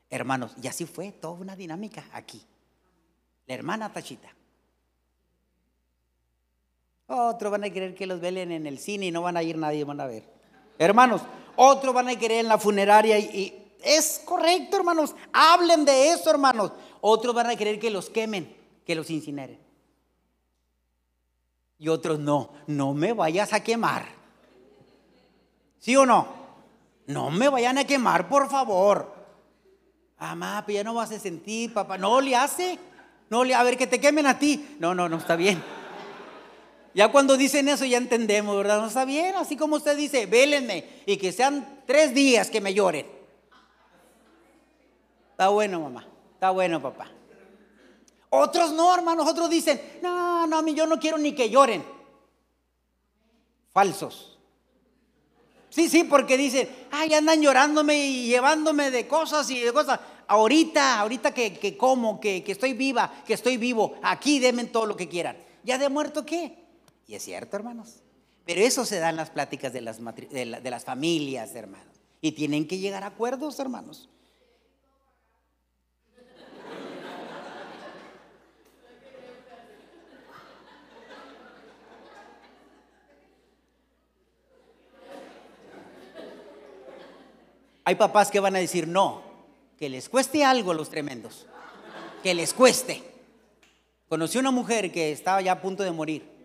Hermanos, y así fue toda una dinámica aquí. La hermana Tachita. Otros van a querer que los velen en el cine y no van a ir nadie, van a ver. Hermanos, otros van a querer en la funeraria y, es correcto, hermanos. Hablen de eso, hermanos. Otros van a querer que los quemen, que los incineren. Y otros no, no me vayas a quemar. ¿Sí o no? No me vayan a quemar, por favor. Mamá, pues ya no vas a sentir, papá. No le hace. No le, a ver, que te quemen a ti. No, no, no está bien. Ya cuando dicen eso ya entendemos, ¿verdad? No está bien, así como usted dice, vélenme y que sean tres días que me lloren. Está bueno, mamá. Está bueno, papá. Otros no, hermanos, otros dicen, no, no, yo no quiero ni que lloren. Falsos. Sí, sí, porque dicen, ay, andan llorándome y llevándome de cosas y de cosas. Ahorita, ahorita que, como, que, estoy viva, que estoy vivo, aquí denme todo lo que quieran. ¿Ya de muerto qué? Y es cierto, hermanos. Pero eso se da en las pláticas de las, de las familias, hermanos. Y tienen que llegar a acuerdos, hermanos. Hay papás que van a decir no, que les cueste algo a los tremendos, que les cueste. Conocí una mujer que estaba ya a punto de morir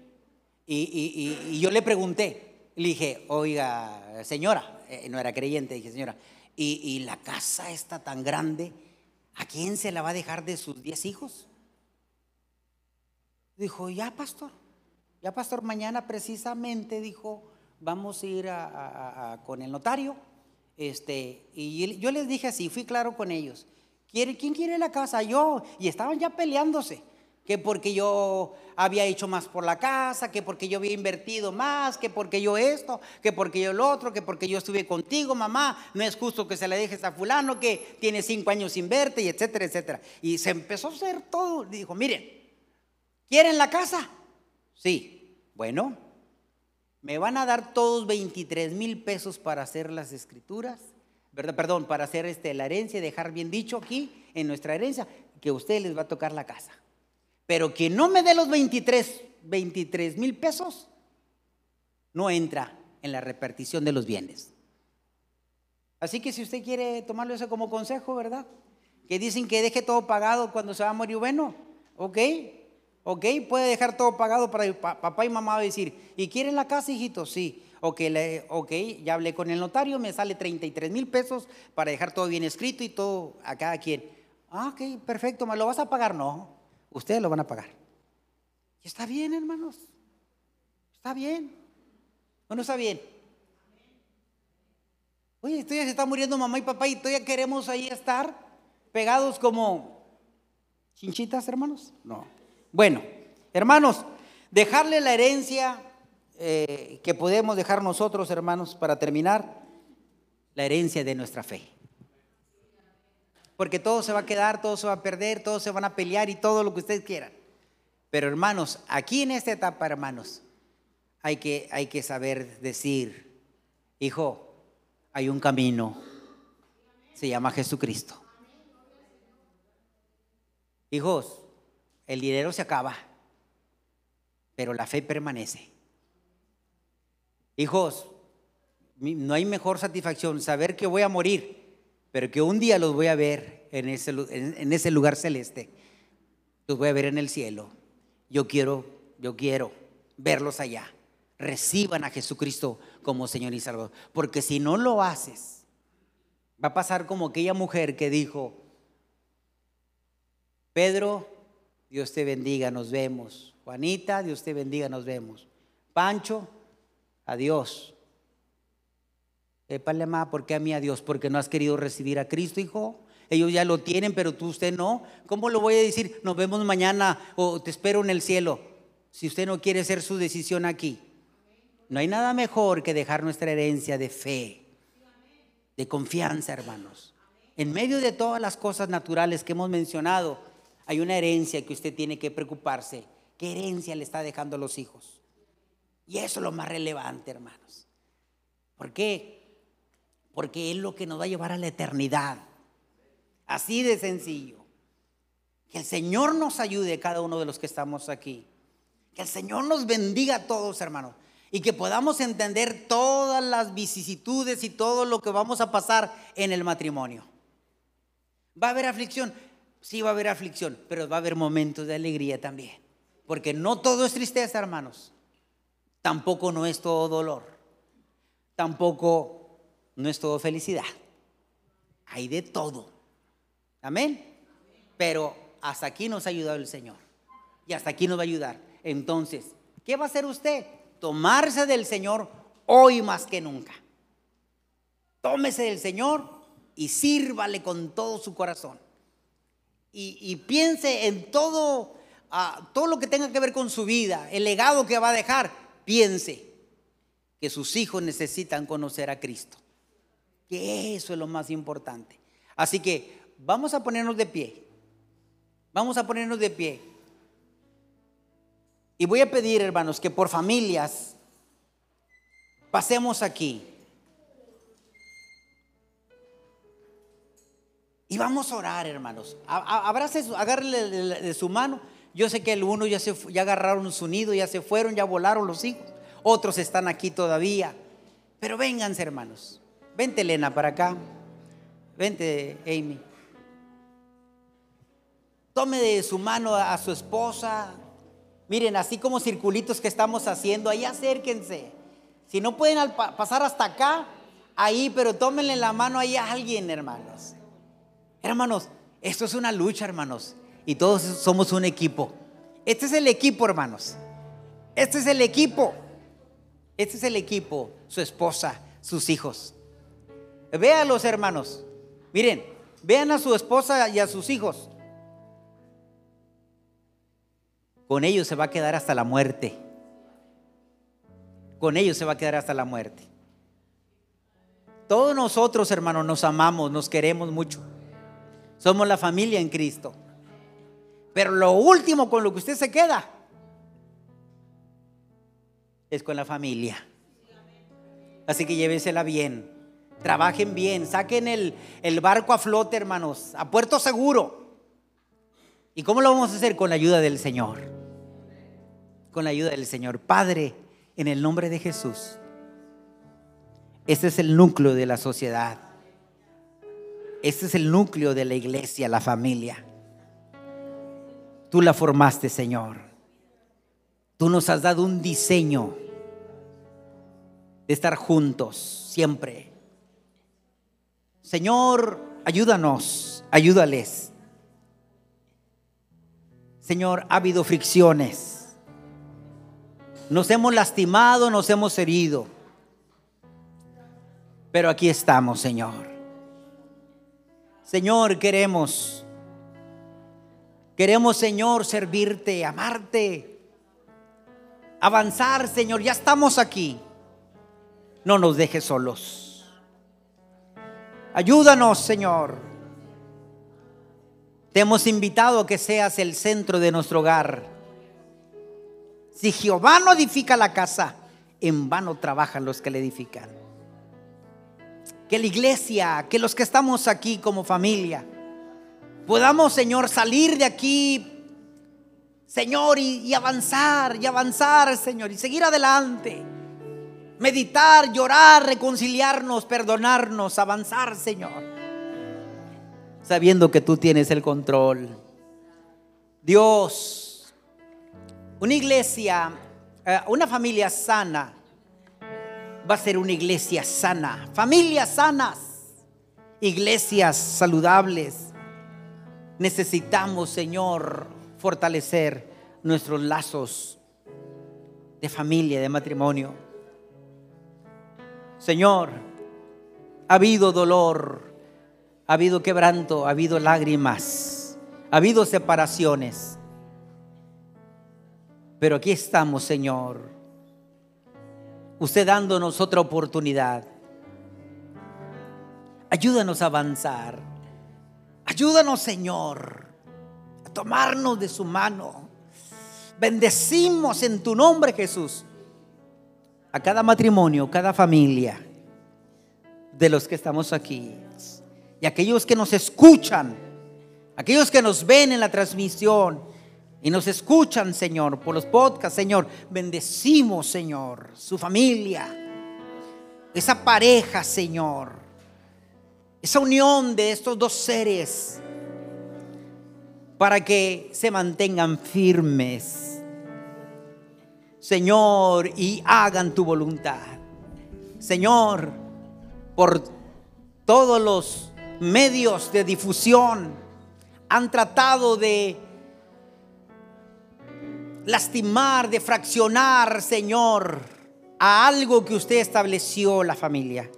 y, yo le pregunté, le dije, oiga, señora, eh, no era creyente, dije, señora, y, la casa está tan grande, ¿a quién se la va a dejar de sus diez hijos? Dijo, ya, pastor, ya, pastor, mañana precisamente, dijo, vamos a ir con el notario este, y yo les dije así, fui claro con ellos. ¿Quién quiere la casa? Yo. Y estaban ya peleándose. Que porque yo había hecho más por la casa, que porque yo había invertido más, que porque yo esto, que porque yo lo otro, que porque yo estuve contigo, mamá. No es justo que se la dejes a fulano que tiene cinco años sin verte, y etcétera, etcétera. Y se empezó a hacer todo. Dijo, miren, ¿quieren la casa? Sí. Bueno, me van a dar todos 23 mil pesos para hacer las escrituras. Perdón, para hacer este, la herencia, dejar bien dicho aquí en nuestra herencia, que a ustedes les va a tocar la casa. Pero quien no me dé los 23, 23 mil pesos, no entra en la repartición de los bienes. Así que si usted quiere tomarlo eso como consejo, ¿verdad? Que dicen que deje todo pagado cuando se va a morir, bueno, ok, ¿Ok? Puede dejar todo pagado para papá y mamá decir, ¿y quieren la casa, hijito? Sí. Ok, ok, ya hablé con el notario, me sale 33 mil pesos para dejar todo bien escrito y todo a cada quien. Ah, ok, perfecto, ¿me lo vas a pagar? No, ustedes lo van a pagar. Y está bien, hermanos. Está bien. ¿O no está bien? Oye, esto ya se está muriendo mamá y papá y todavía queremos ahí estar pegados como chinchitas, hermanos. No. Bueno, hermanos, dejarle la herencia eh, que podemos dejar nosotros, hermanos, para terminar, la herencia de nuestra fe. Porque todo se va a quedar, todo se va a perder, todos se van a pelear y todo lo que ustedes quieran. Pero hermanos, aquí en esta etapa, hermanos, hay que, hay que saber decir, hijo, hay un camino, se llama Jesucristo. Hijos, el dinero se acaba, pero la fe permanece. Hijos, no hay mejor satisfacción saber que voy a morir, pero que un día los voy a ver en ese, en ese lugar celeste. Los voy a ver en el cielo. Yo quiero, yo quiero verlos allá, reciban a Jesucristo como Señor y Salvador. Porque si no lo haces, va a pasar como aquella mujer que dijo, Pedro, Dios te bendiga, nos vemos. Juanita, Dios te bendiga, nos vemos. Pancho, adiós. Épale más, ¿por qué a mí adiós? Porque no has querido recibir a Cristo, hijo. Ellos ya lo tienen, pero tú usted no. ¿Cómo lo voy a decir? Nos vemos mañana o te espero en el cielo. Si usted no quiere hacer su decisión aquí. No hay nada mejor que dejar nuestra herencia de fe, de confianza, hermanos. En medio de todas las cosas naturales que hemos mencionado, hay una herencia que usted tiene que preocuparse. ¿Qué herencia le está dejando a los hijos? Y eso es lo más relevante, hermanos. ¿Por qué? Porque es lo que nos va a llevar a la eternidad. Así de sencillo. Que el Señor nos ayude, cada uno de los que estamos aquí. Que el Señor nos bendiga a todos, hermanos. Y que podamos entender todas las vicisitudes y todo lo que vamos a pasar en el matrimonio. Va a haber aflicción. Sí va a haber aflicción, pero va a haber momentos de alegría también. Porque no todo es tristeza, hermanos. Tampoco no es todo dolor. Tampoco no es todo felicidad. Hay de todo. Amén. Pero hasta aquí nos ha ayudado el Señor. Y hasta aquí nos va a ayudar. Entonces, ¿qué va a hacer usted? Tomarse del Señor hoy más que nunca. Tómese del Señor y sírvale con todo su corazón y, piense en todo, ah, todo lo que tenga que ver con su vida, el legado que va a dejar, piense que sus hijos necesitan conocer a Cristo. Que eso es lo más importante. Así que vamos a ponernos de pie. Vamos a ponernos de pie. Y voy a pedir, hermanos, que por familias pasemos aquí. Y vamos a orar, hermanos. Abrace, agárrele de su mano. Yo sé que el uno ya, se, ya agarraron su nido, ya se fueron, ya volaron los hijos. Otros están aquí todavía. Pero vénganse, hermanos. Vente, Elena, para acá. Vente, Amy. Tome de su mano a, su esposa. Miren, así como circulitos que estamos haciendo, ahí acérquense. Si no pueden pasar hasta acá, ahí, pero tómenle la mano ahí a alguien, hermanos. Hermanos, esto es una lucha, hermanos. Y todos somos un equipo. Este es el equipo, hermanos. Este es el equipo. Este es el equipo. Su esposa, sus hijos. Véanlos, hermanos. Miren, vean a su esposa y a sus hijos. Con ellos se va a quedar hasta la muerte. Con ellos se va a quedar hasta la muerte. Todos nosotros, hermanos, nos amamos, nos queremos mucho. Somos la familia en Cristo. Pero lo último con lo que usted se queda es con la familia. Así que llévesela bien. Trabajen bien. Saquen el, barco a flote, hermanos. A puerto seguro. ¿Y cómo lo vamos a hacer? Con la ayuda del Señor. Con la ayuda del Señor. Padre, en el nombre de Jesús. Este es el núcleo de la sociedad. Este es el núcleo de la iglesia, la familia. Tú la formaste, Señor. Tú nos has dado un diseño de estar juntos siempre. Señor, ayúdanos, ayúdales. Señor, ha habido fricciones. Nos hemos lastimado, nos hemos herido. Pero aquí estamos, Señor. Señor, queremos, queremos, Señor, servirte, amarte, avanzar, Señor. Ya estamos aquí. No nos dejes solos. Ayúdanos, Señor. Te hemos invitado a que seas el centro de nuestro hogar. Si Jehová no edifica la casa, en vano trabajan los que le edifican que la iglesia, que los que estamos aquí como familia, podamos, Señor, salir de aquí, Señor, y, avanzar, y avanzar, Señor, y seguir adelante. Meditar, llorar, reconciliarnos, perdonarnos, avanzar, Señor. Sabiendo que tú tienes el control. Dios, una iglesia eh, una familia sana va a ser una iglesia sana. Familias sanas, iglesias saludables. Necesitamos, Señor, fortalecer nuestros lazos de familia, de matrimonio. Señor, ha habido dolor, ha habido quebranto, ha habido lágrimas, ha habido separaciones. Pero aquí estamos, Señor. Usted dándonos otra oportunidad. Ayúdanos a avanzar. Ayúdanos, Señor, a tomarnos de su mano. Bendecimos en tu nombre, Jesús, a cada matrimonio, cada familia de los que estamos aquí. Y aquellos que nos escuchan, aquellos que nos ven en la transmisión y nos escuchan, Señor, por los podcasts, Señor, bendecimos, Señor, su familia, esa pareja, Señor, esa unión de estos dos seres para que se mantengan firmes, Señor, y hagan tu voluntad. Señor, por todos los medios de difusión han tratado de lastimar, de fraccionar, Señor, a algo que usted estableció la familia.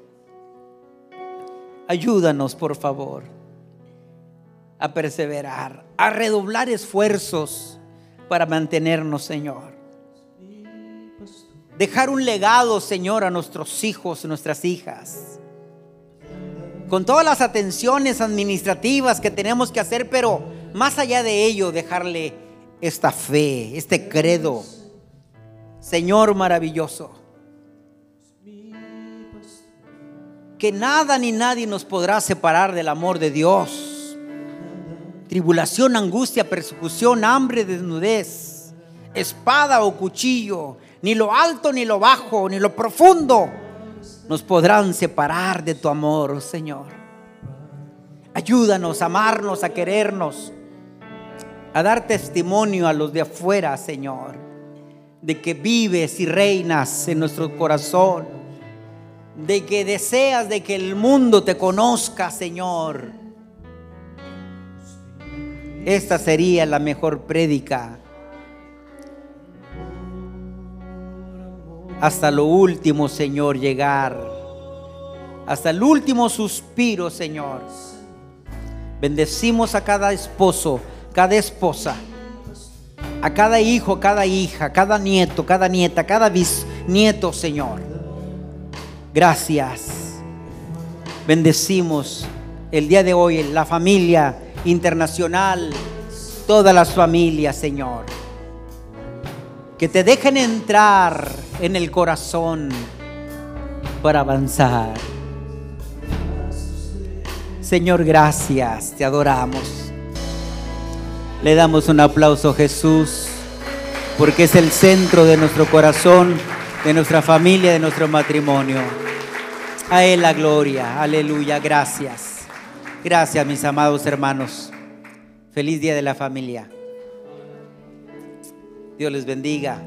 Ayúdanos, por favor, a perseverar, a redoblar esfuerzos para mantenernos, Señor. Dejar un legado, Señor, a nuestros hijos, nuestras hijas con todas las atenciones administrativas que tenemos que hacer, pero más allá de ello, dejarle esta fe, este credo. Señor maravilloso, que nada ni nadie nos podrá separar del amor de Dios. Tribulación, angustia, persecución, hambre, desnudez, espada o cuchillo, ni lo alto ni lo bajo, ni lo profundo nos podrán separar de tu amor, Señor. Ayúdanos a amarnos, a querernos, a dar testimonio a los de afuera, Señor, de que vives y reinas en nuestro corazón, de que deseas de que el mundo te conozca, Señor. Esta sería la mejor prédica hasta lo último, Señor, llegar. Hasta el último suspiro, Señor. Bendecimos a cada esposo, cada esposa, a cada hijo, cada hija, cada nieto, cada nieta, cada bisnieto, Señor. Gracias. Bendecimos el día de hoy la familia internacional, todas las familias, Señor que te dejen entrar en el corazón para avanzar. Señor, gracias, te adoramos. Le damos un aplauso a Jesús, porque es el centro de nuestro corazón, de nuestra familia, de nuestro matrimonio. A Él la gloria, aleluya, gracias. Gracias, mis amados hermanos. Feliz día de la familia. Dios les bendiga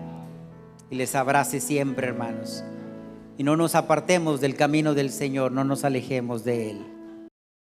y les abrace siempre, hermanos. Y no nos apartemos del camino del Señor, no nos alejemos de Él.